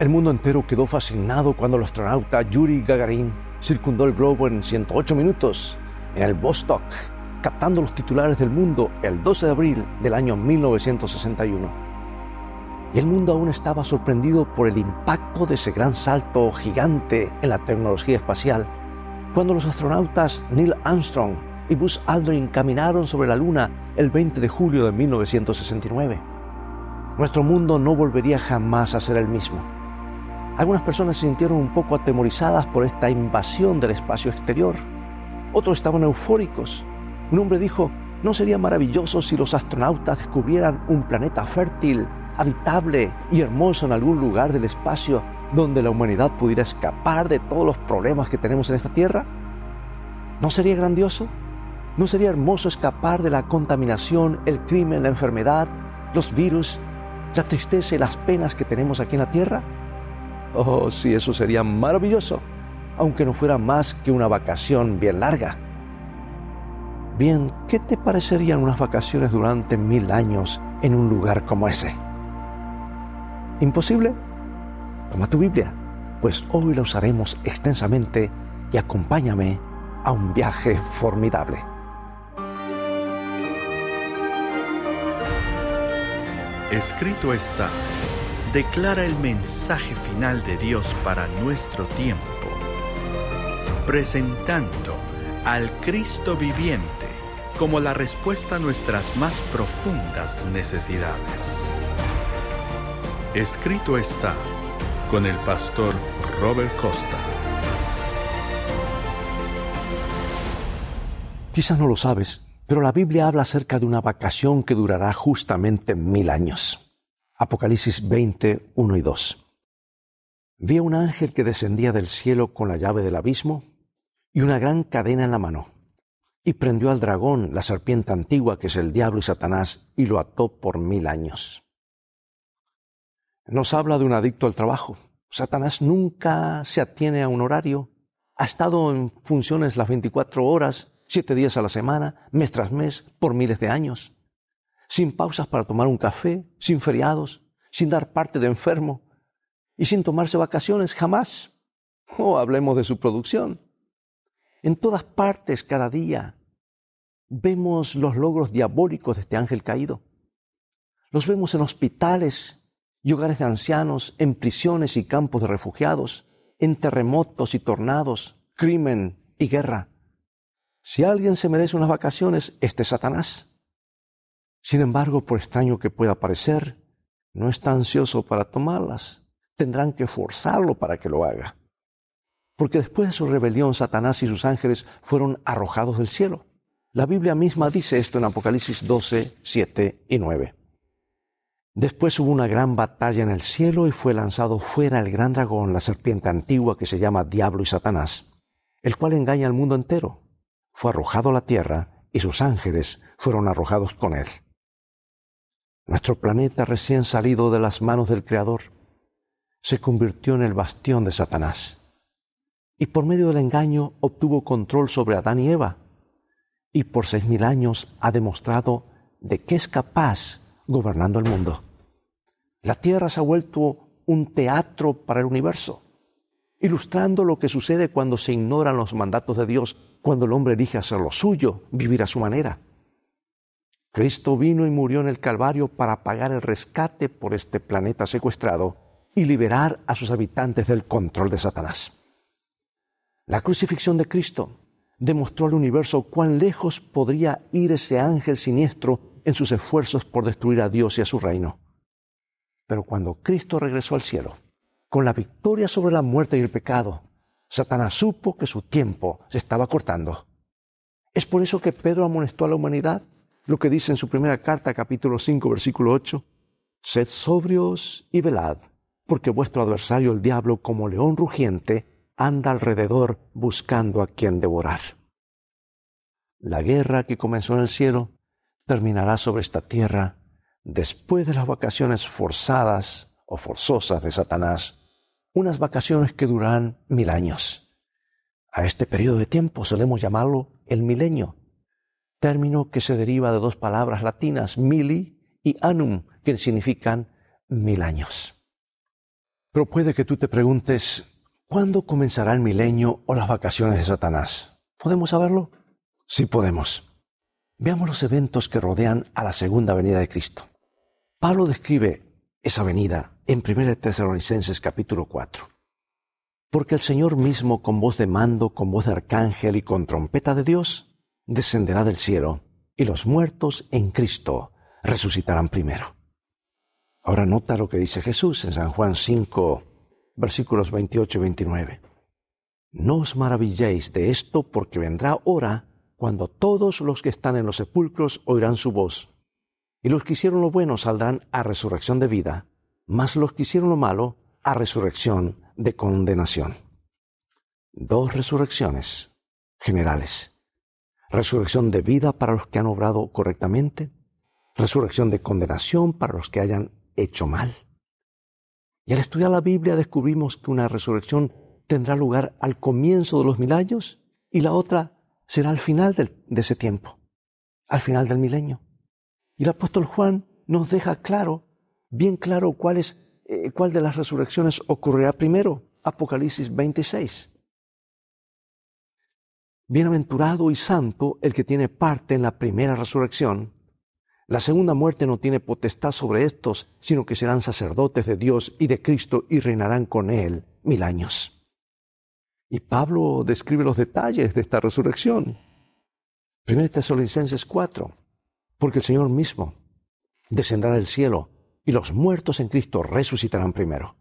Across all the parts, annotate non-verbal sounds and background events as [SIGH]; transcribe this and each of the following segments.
El mundo entero quedó fascinado cuando el astronauta Yuri Gagarin circundó el globo en 108 minutos en el Vostok, captando los titulares del mundo el 12 de abril del año 1961. Y el mundo aún estaba sorprendido por el impacto de ese gran salto gigante en la tecnología espacial cuando los astronautas Neil Armstrong y Buzz Aldrin caminaron sobre la Luna el 20 de julio de 1969. Nuestro mundo no volvería jamás a ser el mismo. Algunas personas se sintieron un poco atemorizadas por esta invasión del espacio exterior. Otros estaban eufóricos. Un hombre dijo, ¿no sería maravilloso si los astronautas descubrieran un planeta fértil, habitable y hermoso en algún lugar del espacio donde la humanidad pudiera escapar de todos los problemas que tenemos en esta tierra? ¿No sería grandioso? ¿No sería hermoso escapar de la contaminación, el crimen, la enfermedad, los virus, la tristeza y las penas que tenemos aquí en la tierra? Oh, sí, eso sería maravilloso, aunque no fuera más que una vacación bien larga. Bien, ¿qué te parecerían unas vacaciones durante mil años en un lugar como ese? ¿Imposible? Toma tu Biblia, pues hoy la usaremos extensamente y acompáñame a un viaje formidable. Escrito está, declara el mensaje final de Dios para nuestro tiempo, presentando al Cristo viviente como la respuesta a nuestras más profundas necesidades. Escrito está con el pastor Robert Costa. Quizás no lo sabes, pero la Biblia habla acerca de una vacación que durará justamente mil años. Apocalipsis 20, 1 y 2. Vi a un ángel que descendía del cielo con la llave del abismo y una gran cadena en la mano, y prendió al dragón, la serpiente antigua que es el diablo y Satanás, y lo ató por mil años nos habla de un adicto al trabajo. Satanás nunca se atiene a un horario. Ha estado en funciones las 24 horas, siete días a la semana, mes tras mes, por miles de años. Sin pausas para tomar un café, sin feriados, sin dar parte de enfermo y sin tomarse vacaciones jamás. O hablemos de su producción. En todas partes, cada día, vemos los logros diabólicos de este ángel caído. Los vemos en hospitales, y hogares de ancianos, en prisiones y campos de refugiados, en terremotos y tornados, crimen y guerra. Si alguien se merece unas vacaciones, este es Satanás. Sin embargo, por extraño que pueda parecer, no está ansioso para tomarlas. Tendrán que forzarlo para que lo haga. Porque después de su rebelión, Satanás y sus ángeles fueron arrojados del cielo. La Biblia misma dice esto en Apocalipsis 12, 7 y 9. Después hubo una gran batalla en el cielo y fue lanzado fuera el gran dragón, la serpiente antigua que se llama Diablo y Satanás, el cual engaña al mundo entero. Fue arrojado a la tierra y sus ángeles fueron arrojados con él. Nuestro planeta recién salido de las manos del Creador se convirtió en el bastión de Satanás y por medio del engaño obtuvo control sobre Adán y Eva y por seis mil años ha demostrado de qué es capaz gobernando el mundo. La Tierra se ha vuelto un teatro para el universo, ilustrando lo que sucede cuando se ignoran los mandatos de Dios, cuando el hombre elige hacer lo suyo, vivir a su manera. Cristo vino y murió en el Calvario para pagar el rescate por este planeta secuestrado y liberar a sus habitantes del control de Satanás. La crucifixión de Cristo demostró al universo cuán lejos podría ir ese ángel siniestro en sus esfuerzos por destruir a Dios y a su reino. Pero cuando Cristo regresó al cielo, con la victoria sobre la muerte y el pecado, Satanás supo que su tiempo se estaba cortando. Es por eso que Pedro amonestó a la humanidad, lo que dice en su primera carta, capítulo 5, versículo 8, Sed sobrios y velad, porque vuestro adversario el diablo, como león rugiente, anda alrededor buscando a quien devorar. La guerra que comenzó en el cielo terminará sobre esta tierra después de las vacaciones forzadas o forzosas de Satanás, unas vacaciones que durarán mil años. A este periodo de tiempo solemos llamarlo el milenio, término que se deriva de dos palabras latinas, mili y anum, que significan mil años. Pero puede que tú te preguntes, ¿cuándo comenzará el milenio o las vacaciones de Satanás? ¿Podemos saberlo? Sí podemos. Veamos los eventos que rodean a la segunda venida de Cristo. Pablo describe esa venida en 1 Tesalonicenses capítulo 4. Porque el Señor mismo con voz de mando, con voz de arcángel y con trompeta de Dios, descenderá del cielo, y los muertos en Cristo resucitarán primero. Ahora nota lo que dice Jesús en San Juan 5, versículos 28 y 29. No os maravilléis de esto porque vendrá hora cuando todos los que están en los sepulcros oirán su voz. Y los que hicieron lo bueno saldrán a resurrección de vida, mas los que hicieron lo malo a resurrección de condenación. Dos resurrecciones generales. Resurrección de vida para los que han obrado correctamente, resurrección de condenación para los que hayan hecho mal. Y al estudiar la Biblia descubrimos que una resurrección tendrá lugar al comienzo de los mil años y la otra será al final de ese tiempo, al final del milenio. Y el apóstol Juan nos deja claro, bien claro, cuál, es, eh, cuál de las resurrecciones ocurrirá primero. Apocalipsis 26. Bienaventurado y santo el que tiene parte en la primera resurrección. La segunda muerte no tiene potestad sobre estos, sino que serán sacerdotes de Dios y de Cristo y reinarán con Él mil años. Y Pablo describe los detalles de esta resurrección. 1 Tesalonicenses 4. Porque el Señor mismo descenderá del cielo y los muertos en Cristo resucitarán primero.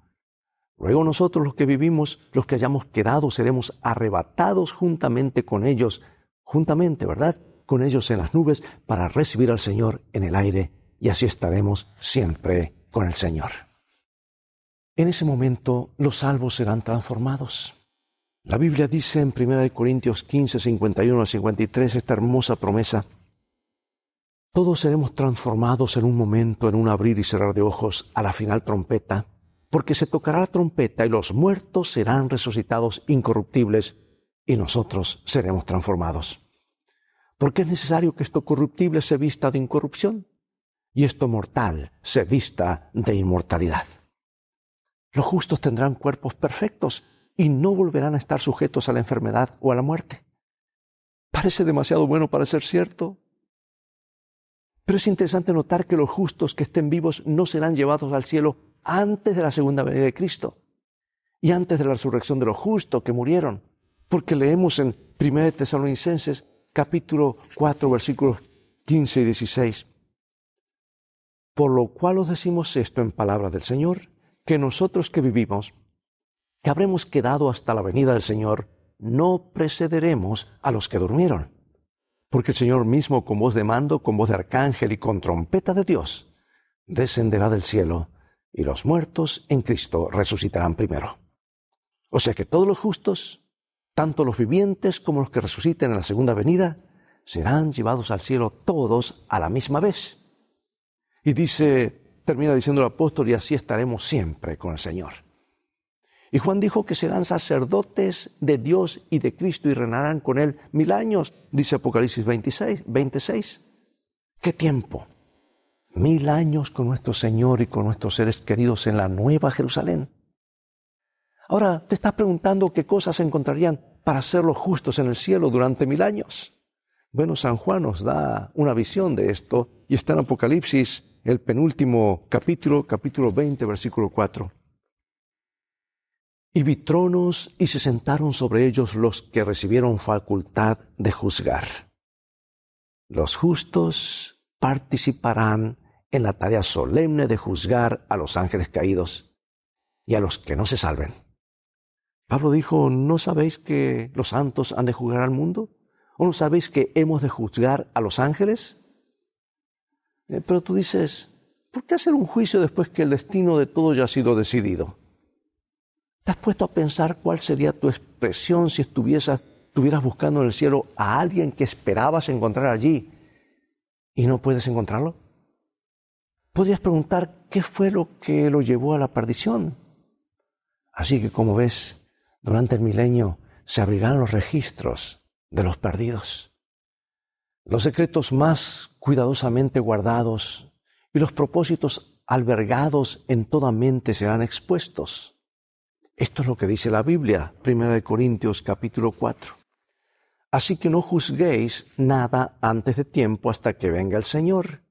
Luego nosotros los que vivimos, los que hayamos quedado, seremos arrebatados juntamente con ellos, juntamente, ¿verdad? con ellos en las nubes para recibir al Señor en el aire y así estaremos siempre con el Señor. En ese momento los salvos serán transformados. La Biblia dice en 1 Corintios 15, 51 al 53 esta hermosa promesa. Todos seremos transformados en un momento, en un abrir y cerrar de ojos, a la final trompeta, porque se tocará la trompeta y los muertos serán resucitados incorruptibles y nosotros seremos transformados porque es necesario que esto corruptible se vista de incorrupción y esto mortal se vista de inmortalidad. Los justos tendrán cuerpos perfectos y no volverán a estar sujetos a la enfermedad o a la muerte. Parece demasiado bueno para ser cierto. Pero es interesante notar que los justos que estén vivos no serán llevados al cielo antes de la segunda venida de Cristo y antes de la resurrección de los justos que murieron, porque leemos en 1 Tesalonicenses capítulo 4, versículos 15 y 16. Por lo cual os decimos esto en palabras del Señor, que nosotros que vivimos, que habremos quedado hasta la venida del Señor, no precederemos a los que durmieron. Porque el Señor mismo, con voz de mando, con voz de arcángel y con trompeta de Dios, descenderá del cielo, y los muertos en Cristo resucitarán primero. O sea que todos los justos tanto los vivientes como los que resuciten en la segunda venida, serán llevados al cielo todos a la misma vez. Y dice, termina diciendo el apóstol, y así estaremos siempre con el Señor. Y Juan dijo que serán sacerdotes de Dios y de Cristo y reinarán con Él mil años, dice Apocalipsis 26, 26. ¿Qué tiempo? Mil años con nuestro Señor y con nuestros seres queridos en la nueva Jerusalén. Ahora te estás preguntando qué cosas encontrarían para ser los justos en el cielo durante mil años. Bueno, San Juan nos da una visión de esto y está en Apocalipsis, el penúltimo capítulo, capítulo 20, versículo 4. Y vi tronos y se sentaron sobre ellos los que recibieron facultad de juzgar. Los justos participarán en la tarea solemne de juzgar a los ángeles caídos y a los que no se salven. Pablo dijo, ¿no sabéis que los santos han de juzgar al mundo? ¿O no sabéis que hemos de juzgar a los ángeles? Eh, pero tú dices, ¿por qué hacer un juicio después que el destino de todo ya ha sido decidido? ¿Te has puesto a pensar cuál sería tu expresión si estuvieras, buscando en el cielo a alguien que esperabas encontrar allí y no puedes encontrarlo? Podrías preguntar qué fue lo que lo llevó a la perdición. Así que como ves, durante el milenio se abrirán los registros de los perdidos, los secretos más cuidadosamente guardados y los propósitos albergados en toda mente serán expuestos. Esto es lo que dice la Biblia, 1 Corintios capítulo 4. Así que no juzguéis nada antes de tiempo hasta que venga el Señor,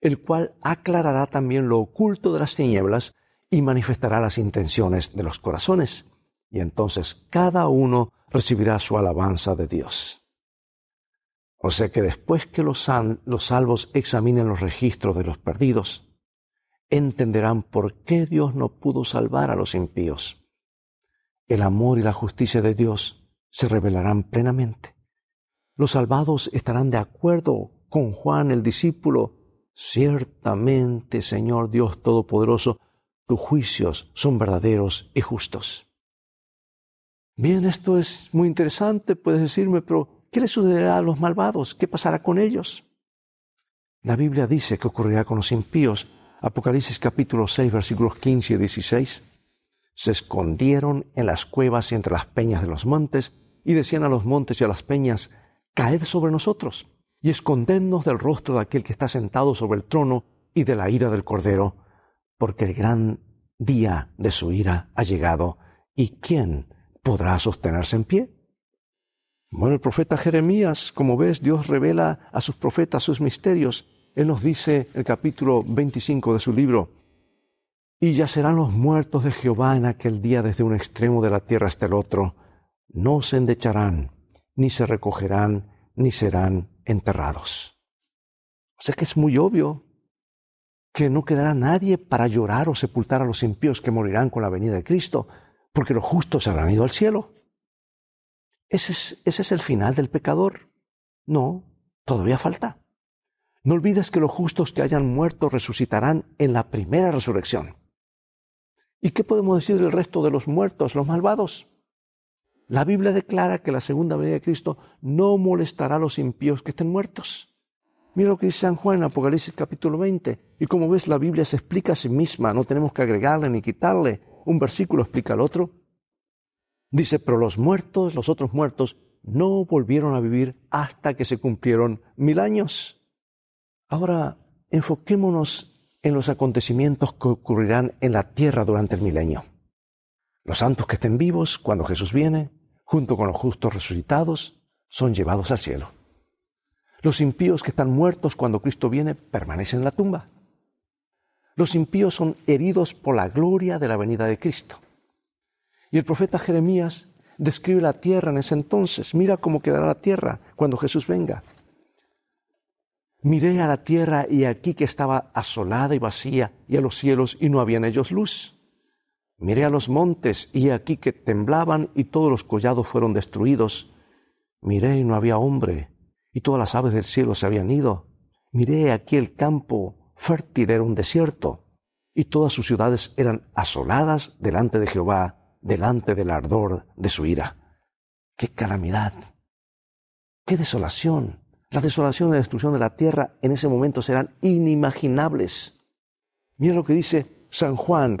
el cual aclarará también lo oculto de las tinieblas y manifestará las intenciones de los corazones. Y entonces cada uno recibirá su alabanza de Dios. O sea que después que los, los salvos examinen los registros de los perdidos, entenderán por qué Dios no pudo salvar a los impíos. El amor y la justicia de Dios se revelarán plenamente. Los salvados estarán de acuerdo con Juan el discípulo. Ciertamente, Señor Dios Todopoderoso, tus juicios son verdaderos y justos. Bien, esto es muy interesante, puedes decirme, pero ¿qué le sucederá a los malvados? ¿Qué pasará con ellos? La Biblia dice que ocurrirá con los impíos. Apocalipsis capítulo 6, versículos 15 y 16. Se escondieron en las cuevas y entre las peñas de los montes y decían a los montes y a las peñas, caed sobre nosotros y escondednos del rostro de aquel que está sentado sobre el trono y de la ira del Cordero, porque el gran día de su ira ha llegado, ¿y quién podrá sostenerse en pie? Bueno, el profeta Jeremías, como ves, Dios revela a sus profetas sus misterios. Él nos dice el capítulo 25 de su libro, y yacerán los muertos de Jehová en aquel día desde un extremo de la tierra hasta el otro, no se endecharán, ni se recogerán, ni serán enterrados. O sea que es muy obvio que no quedará nadie para llorar o sepultar a los impíos que morirán con la venida de Cristo, porque los justos habrán ido al cielo. ¿Ese es, ese es el final del pecador? No, todavía falta. No olvides que los justos que hayan muerto resucitarán en la primera resurrección. ¿Y qué podemos decir del resto de los muertos, los malvados? La Biblia declara que la segunda venida de Cristo no molestará a los impíos que estén muertos. Mira lo que dice San Juan en Apocalipsis capítulo 20. Y como ves, la Biblia se explica a sí misma, no tenemos que agregarle ni quitarle. Un versículo explica al otro. Dice, pero los muertos, los otros muertos, no volvieron a vivir hasta que se cumplieron mil años. Ahora, enfoquémonos en los acontecimientos que ocurrirán en la tierra durante el milenio. Los santos que estén vivos cuando Jesús viene, junto con los justos resucitados, son llevados al cielo. Los impíos que están muertos cuando Cristo viene permanecen en la tumba. Los impíos son heridos por la gloria de la venida de Cristo. Y el profeta Jeremías describe la tierra en ese entonces. Mira cómo quedará la tierra cuando Jesús venga. Miré a la tierra y aquí que estaba asolada y vacía, y a los cielos y no había en ellos luz. Miré a los montes y aquí que temblaban y todos los collados fueron destruidos. Miré y no había hombre y todas las aves del cielo se habían ido. Miré aquí el campo fértil era un desierto y todas sus ciudades eran asoladas delante de Jehová, delante del ardor de su ira. ¡Qué calamidad! ¡Qué desolación! La desolación y la destrucción de la tierra en ese momento serán inimaginables. Mira lo que dice San Juan,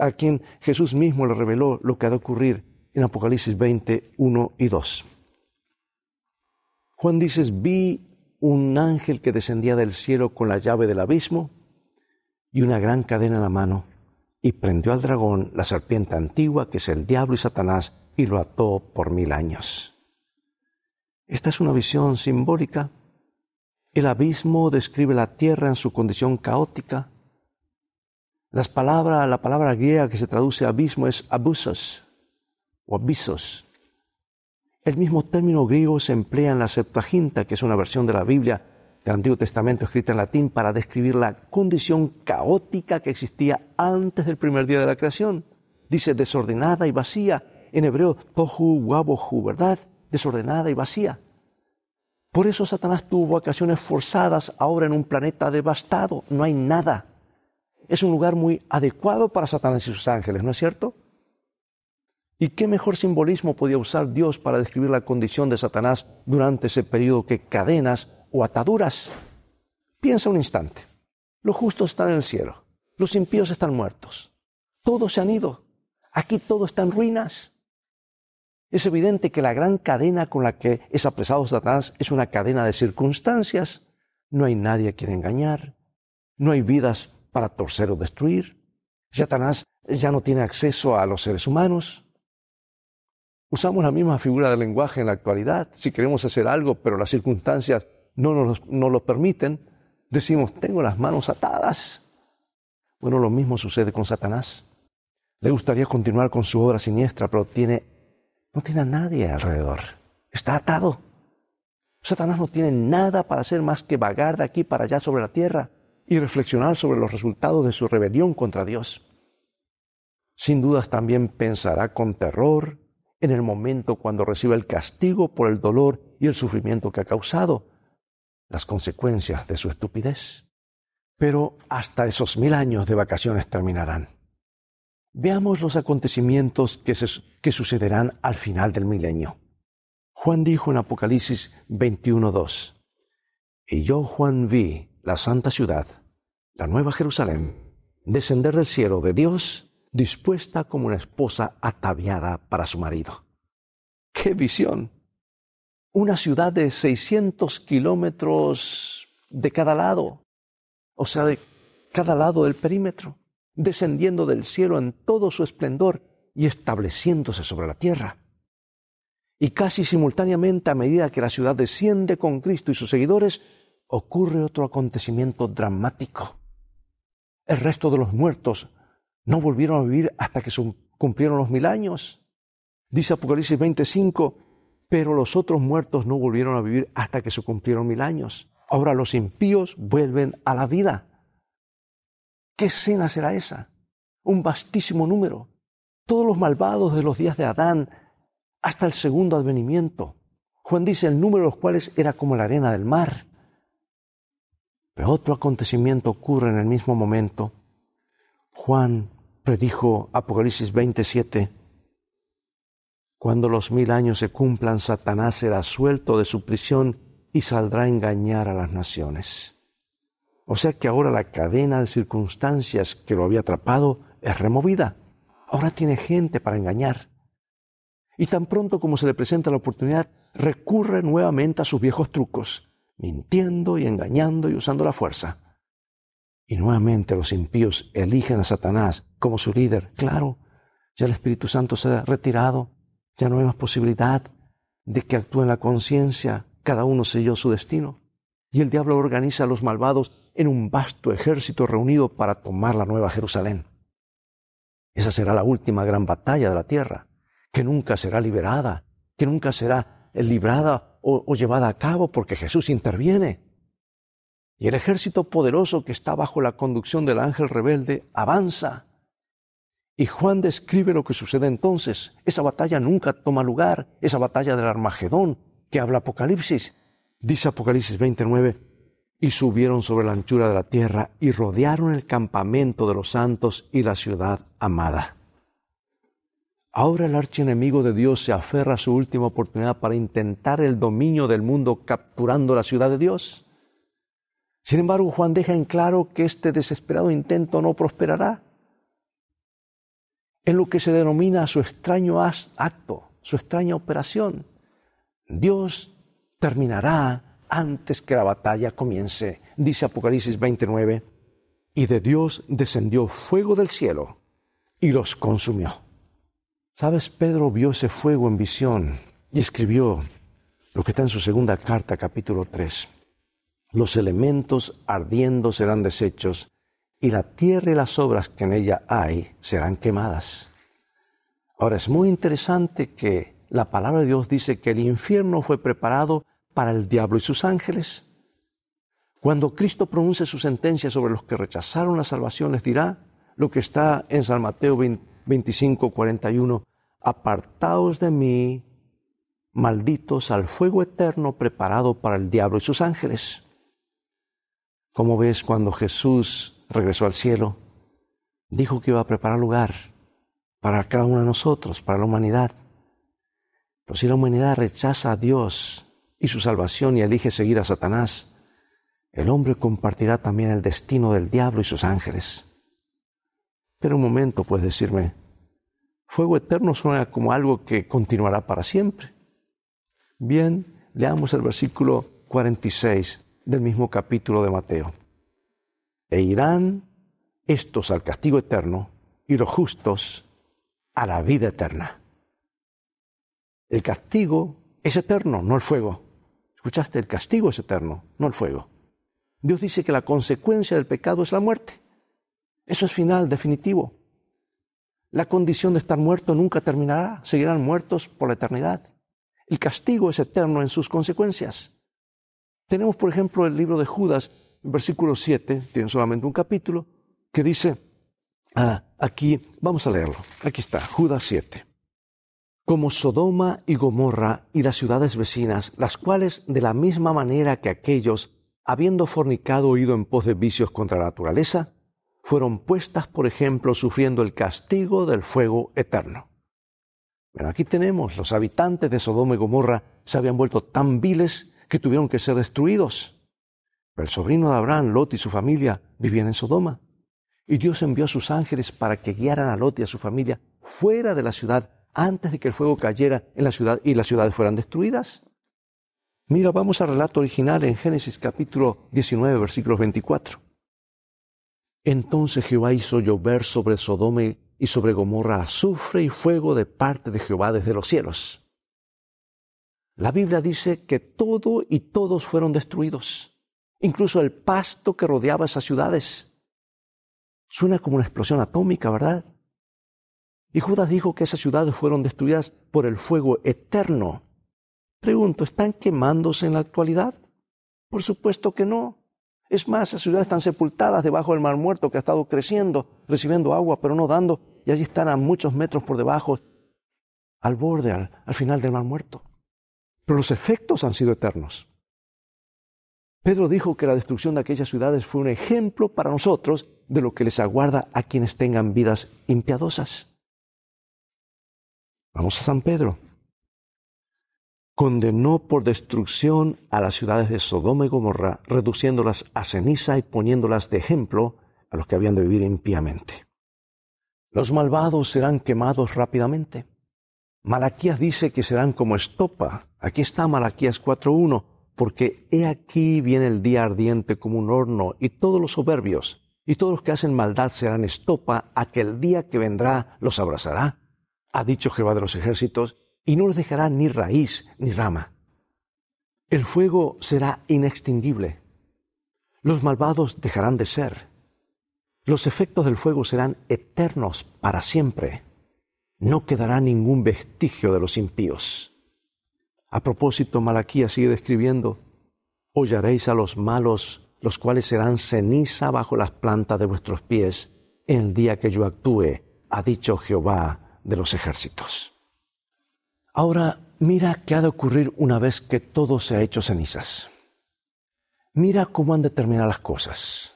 a quien Jesús mismo le reveló lo que ha de ocurrir en Apocalipsis 20, 1 y 2. Juan dice, vi un ángel que descendía del cielo con la llave del abismo y una gran cadena en la mano, y prendió al dragón, la serpiente antigua, que es el diablo y Satanás, y lo ató por mil años. Esta es una visión simbólica. El abismo describe la tierra en su condición caótica, las la palabra griega que se traduce abismo es abusos o abisos. El mismo término griego se emplea en la Septuaginta, que es una versión de la Biblia del Antiguo Testamento escrita en latín para describir la condición caótica que existía antes del primer día de la creación. Dice desordenada y vacía. En hebreo, tohu wabohu, ¿verdad? Desordenada y vacía. Por eso Satanás tuvo vacaciones forzadas ahora en un planeta devastado. No hay nada es un lugar muy adecuado para Satanás y sus ángeles, ¿no es cierto? ¿Y qué mejor simbolismo podía usar Dios para describir la condición de Satanás durante ese periodo que cadenas o ataduras? Piensa un instante. Los justos están en el cielo, los impíos están muertos, todos se han ido, aquí todo está en ruinas. Es evidente que la gran cadena con la que es apresado Satanás es una cadena de circunstancias. No hay nadie a quien engañar, no hay vidas para torcer o destruir. Satanás ya no tiene acceso a los seres humanos. Usamos la misma figura de lenguaje en la actualidad. Si queremos hacer algo, pero las circunstancias no nos, no lo permiten, decimos, tengo las manos atadas. Bueno, lo mismo sucede con Satanás. Le gustaría continuar con su obra siniestra, pero tiene, no tiene a nadie alrededor. Está atado. Satanás no tiene nada para hacer más que vagar de aquí para allá sobre la tierra y reflexionar sobre los resultados de su rebelión contra Dios. Sin dudas también pensará con terror en el momento cuando reciba el castigo por el dolor y el sufrimiento que ha causado, las consecuencias de su estupidez. Pero hasta esos mil años de vacaciones terminarán. Veamos los acontecimientos que, que sucederán al final del milenio. Juan dijo en Apocalipsis 21.2, Y yo, Juan, vi la santa ciudad, la nueva Jerusalén, descender del cielo de Dios, dispuesta como una esposa ataviada para su marido. ¡Qué visión! Una ciudad de 600 kilómetros de cada lado, o sea, de cada lado del perímetro, descendiendo del cielo en todo su esplendor y estableciéndose sobre la tierra. Y casi simultáneamente, a medida que la ciudad desciende con Cristo y sus seguidores, ocurre otro acontecimiento dramático. El resto de los muertos no volvieron a vivir hasta que cumplieron los mil años. Dice Apocalipsis 25, pero los otros muertos no volvieron a vivir hasta que se cumplieron mil años. Ahora los impíos vuelven a la vida. ¿Qué escena será esa? Un vastísimo número. Todos los malvados de los días de Adán hasta el segundo advenimiento. Juan dice el número de los cuales era como la arena del mar. Pero otro acontecimiento ocurre en el mismo momento. Juan predijo Apocalipsis 27. Cuando los mil años se cumplan, Satanás será suelto de su prisión y saldrá a engañar a las naciones. O sea que ahora la cadena de circunstancias que lo había atrapado es removida. Ahora tiene gente para engañar. Y tan pronto como se le presenta la oportunidad, recurre nuevamente a sus viejos trucos mintiendo y engañando y usando la fuerza. Y nuevamente los impíos eligen a Satanás como su líder. Claro, ya el Espíritu Santo se ha retirado, ya no hay más posibilidad de que actúe en la conciencia, cada uno selló su destino. Y el diablo organiza a los malvados en un vasto ejército reunido para tomar la nueva Jerusalén. Esa será la última gran batalla de la tierra, que nunca será liberada, que nunca será librada o, llevada a cabo porque Jesús interviene. Y el ejército poderoso que está bajo la conducción del ángel rebelde avanza. Y Juan describe lo que sucede entonces. Esa batalla nunca toma lugar, esa batalla del Armagedón que habla Apocalipsis. Dice Apocalipsis 29, y subieron sobre la anchura de la tierra y rodearon el campamento de los santos y la ciudad amada. Ahora el archienemigo de Dios se aferra a su última oportunidad para intentar el dominio del mundo capturando la ciudad de Dios. Sin embargo, Juan deja en claro que este desesperado intento no prosperará. En lo que se denomina su extraño acto, su extraña operación, Dios terminará antes que la batalla comience, dice Apocalipsis 29, y de Dios descendió fuego del cielo y los consumió. Sabes, Pedro vio ese fuego en visión y escribió lo que está en su segunda carta, capítulo 3. Los elementos ardiendo serán deshechos y la tierra y las obras que en ella hay serán quemadas. Ahora es muy interesante que la palabra de Dios dice que el infierno fue preparado para el diablo y sus ángeles. Cuando Cristo pronuncie su sentencia sobre los que rechazaron la salvación, les dirá lo que está en San Mateo 25, 41, apartaos de mí, malditos al fuego eterno preparado para el diablo y sus ángeles. Como ves cuando Jesús regresó al cielo? Dijo que iba a preparar lugar para cada uno de nosotros, para la humanidad. Pero si la humanidad rechaza a Dios y su salvación y elige seguir a Satanás, el hombre compartirá también el destino del diablo y sus ángeles. Pero un momento, puedes decirme, Fuego eterno suena como algo que continuará para siempre. Bien, leamos el versículo 46 del mismo capítulo de Mateo. E irán estos al castigo eterno, y los justos a la vida eterna. El castigo es eterno, no el fuego. ¿Escuchaste? El castigo es eterno, no el fuego. Dios dice que la consecuencia del pecado es la muerte. Eso es final, definitivo. La condición de estar muerto nunca terminará, seguirán muertos por la eternidad. El castigo es eterno en sus consecuencias. Tenemos, por ejemplo, el libro de Judas, versículo 7, tiene solamente un capítulo, que dice, ah, aquí, vamos a leerlo, aquí está, Judas 7. Como Sodoma y Gomorra y las ciudades vecinas, las cuales de la misma manera que aquellos, habiendo fornicado o ido en pos de vicios contra la naturaleza, fueron puestas, por ejemplo, sufriendo el castigo del fuego eterno. Bueno, aquí tenemos, los habitantes de Sodoma y Gomorra se habían vuelto tan viles que tuvieron que ser destruidos. Pero el sobrino de Abraham, Lot y su familia vivían en Sodoma. Y Dios envió a sus ángeles para que guiaran a Lot y a su familia fuera de la ciudad antes de que el fuego cayera en la ciudad y las ciudades fueran destruidas. Mira, vamos al relato original en Génesis capítulo 19, versículos 24. Entonces Jehová hizo llover sobre Sodoma y sobre Gomorra azufre y fuego de parte de Jehová desde los cielos. La Biblia dice que todo y todos fueron destruidos, incluso el pasto que rodeaba esas ciudades. Suena como una explosión atómica, ¿verdad? Y Judas dijo que esas ciudades fueron destruidas por el fuego eterno. Pregunto, ¿están quemándose en la actualidad? Por supuesto que no. Es más, esas ciudades están sepultadas debajo del mar muerto que ha estado creciendo, recibiendo agua, pero no dando, y allí están a muchos metros por debajo, al borde, al, al final del mar muerto. Pero los efectos han sido eternos. Pedro dijo que la destrucción de aquellas ciudades fue un ejemplo para nosotros de lo que les aguarda a quienes tengan vidas impiadosas. Vamos a San Pedro condenó por destrucción a las ciudades de Sodoma y Gomorra, reduciéndolas a ceniza y poniéndolas de ejemplo a los que habían de vivir impíamente. Los malvados serán quemados rápidamente. Malaquías dice que serán como estopa. Aquí está Malaquías 4.1, porque he aquí viene el día ardiente como un horno, y todos los soberbios y todos los que hacen maldad serán estopa, aquel día que vendrá los abrazará. Ha dicho Jehová de los ejércitos, y no les dejará ni raíz ni rama. El fuego será inextinguible. Los malvados dejarán de ser. Los efectos del fuego serán eternos para siempre. No quedará ningún vestigio de los impíos. A propósito, Malaquía sigue describiendo, hollaréis a los malos, los cuales serán ceniza bajo las plantas de vuestros pies, en el día que yo actúe, ha dicho Jehová de los ejércitos. Ahora mira qué ha de ocurrir una vez que todo se ha hecho cenizas. Mira cómo han de terminar las cosas.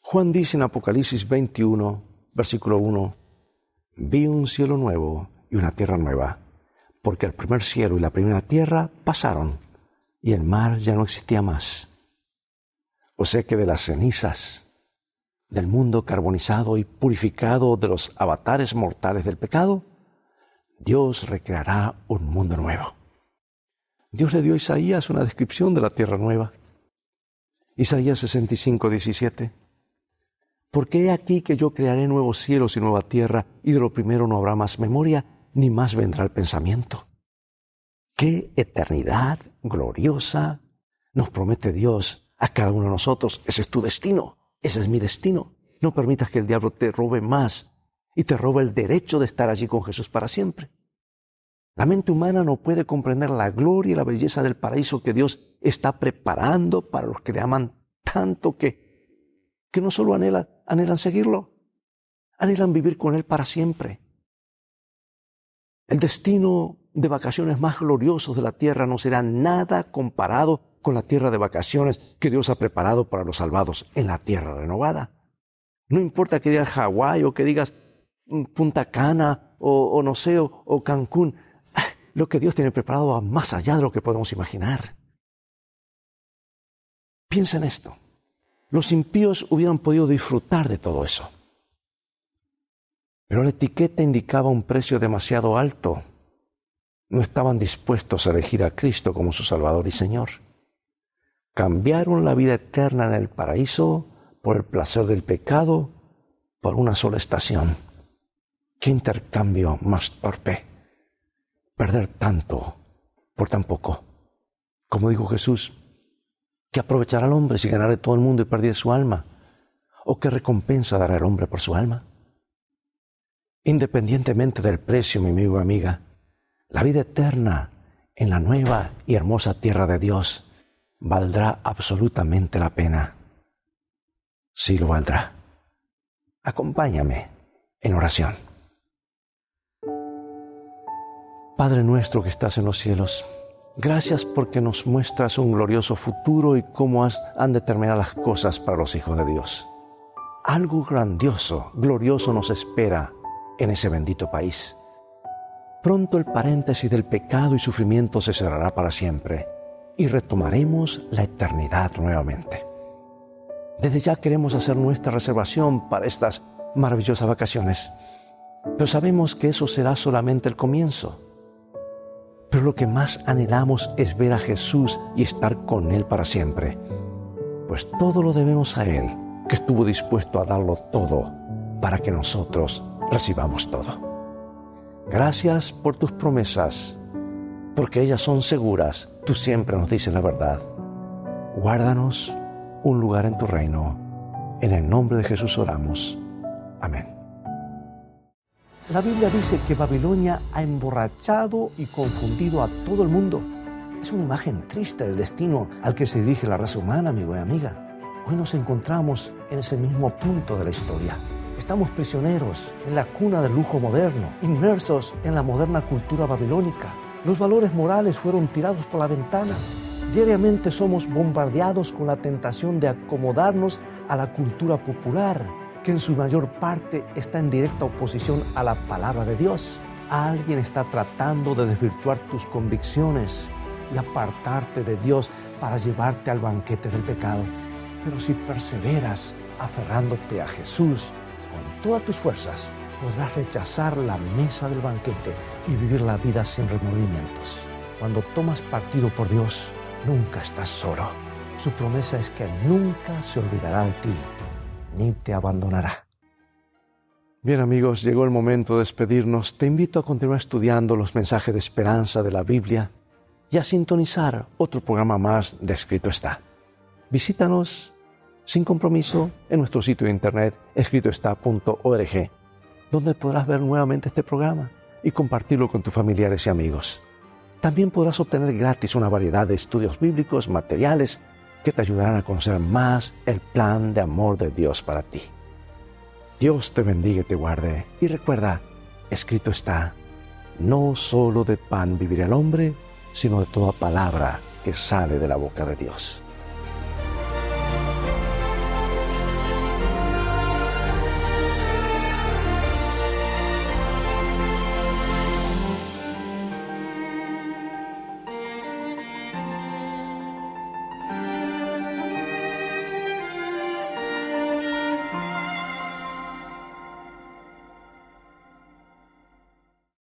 Juan dice en Apocalipsis 21, versículo 1, vi un cielo nuevo y una tierra nueva, porque el primer cielo y la primera tierra pasaron y el mar ya no existía más. O sea que de las cenizas, del mundo carbonizado y purificado de los avatares mortales del pecado, Dios recreará un mundo nuevo. Dios le dio a Isaías una descripción de la tierra nueva. Isaías 65, 17. Porque he aquí que yo crearé nuevos cielos y nueva tierra, y de lo primero no habrá más memoria, ni más vendrá el pensamiento. ¡Qué eternidad gloriosa nos promete Dios a cada uno de nosotros! Ese es tu destino, ese es mi destino. No permitas que el diablo te robe más y te roba el derecho de estar allí con Jesús para siempre. La mente humana no puede comprender la gloria y la belleza del paraíso que Dios está preparando para los que le aman tanto que, que no solo anhelan, anhelan seguirlo, anhelan vivir con Él para siempre. El destino de vacaciones más gloriosos de la tierra no será nada comparado con la tierra de vacaciones que Dios ha preparado para los salvados en la tierra renovada. No importa que digas Hawái o que digas Punta Cana o, sé, o, Cancún. [LAUGHS] Lo que Dios tiene preparado va más allá de lo que podemos imaginar. Piensa en esto. Los impíos hubieran podido disfrutar de todo eso. Pero la etiqueta indicaba un precio demasiado alto. No estaban dispuestos a elegir a Cristo como su Salvador y Señor. Cambiaron la vida eterna en el paraíso por el placer del pecado por una sola estación Qué intercambio más torpe. Perder tanto por tan poco. Como dijo Jesús, ¿qué aprovechará el hombre si ganara todo el mundo y perdiera su alma? ¿O qué recompensa dará el hombre por su alma? Independientemente del precio, mi amigo y amiga, la vida eterna en la nueva y hermosa tierra de Dios valdrá absolutamente la pena. Sí lo valdrá. Acompáñame en oración. Padre nuestro que estás en los cielos, gracias porque nos muestras un glorioso futuro y cómo has, han determinado las cosas para los hijos de Dios. Algo grandioso, glorioso nos espera en ese bendito país. Pronto el paréntesis del pecado y sufrimiento se cerrará para siempre y retomaremos la eternidad nuevamente. Desde ya queremos hacer nuestra reservación para estas maravillosas vacaciones, pero sabemos que eso será solamente el comienzo. Pero lo que más anhelamos es ver a Jesús y estar con Él para siempre, pues todo lo debemos a Él, que estuvo dispuesto a darlo todo para que nosotros recibamos todo. Gracias por tus promesas, porque ellas son seguras. Tú siempre nos dices la verdad. Guárdanos un lugar en tu reino. En el nombre de Jesús oramos. Amén. La Biblia dice que Babilonia ha emborrachado y confundido a todo el mundo. Es una imagen triste del destino al que se dirige la raza humana, amigo y amiga. Hoy nos encontramos en ese mismo punto de la historia. Estamos prisioneros en la cuna del lujo moderno, inmersos en la moderna cultura babilónica. Los valores morales fueron tirados por la ventana. Diariamente somos bombardeados con la tentación de acomodarnos a la cultura popular, que en su mayor parte está en directa oposición a la palabra de Dios. Alguien está tratando de desvirtuar tus convicciones y apartarte de Dios para llevarte al banquete del pecado. Pero si perseveras aferrándote a Jesús, con todas tus fuerzas podrás rechazar la mesa del banquete y vivir la vida sin remordimientos. Cuando tomas partido por Dios, nunca estás solo. Su promesa es que nunca se olvidará de ti, ni te abandonará. Bien amigos, llegó el momento de despedirnos. Te invito a continuar estudiando los mensajes de esperanza de la Biblia y a sintonizar otro programa más de Escrito está. Visítanos sin compromiso en nuestro sitio de internet escritoestá.org, donde podrás ver nuevamente este programa y compartirlo con tus familiares y amigos. También podrás obtener gratis una variedad de estudios bíblicos, materiales que te ayudarán a conocer más el plan de amor de Dios para ti. Dios te bendiga y te guarde. Y recuerda, escrito está, no solo de pan vivirá el hombre, sino de toda palabra que sale de la boca de Dios.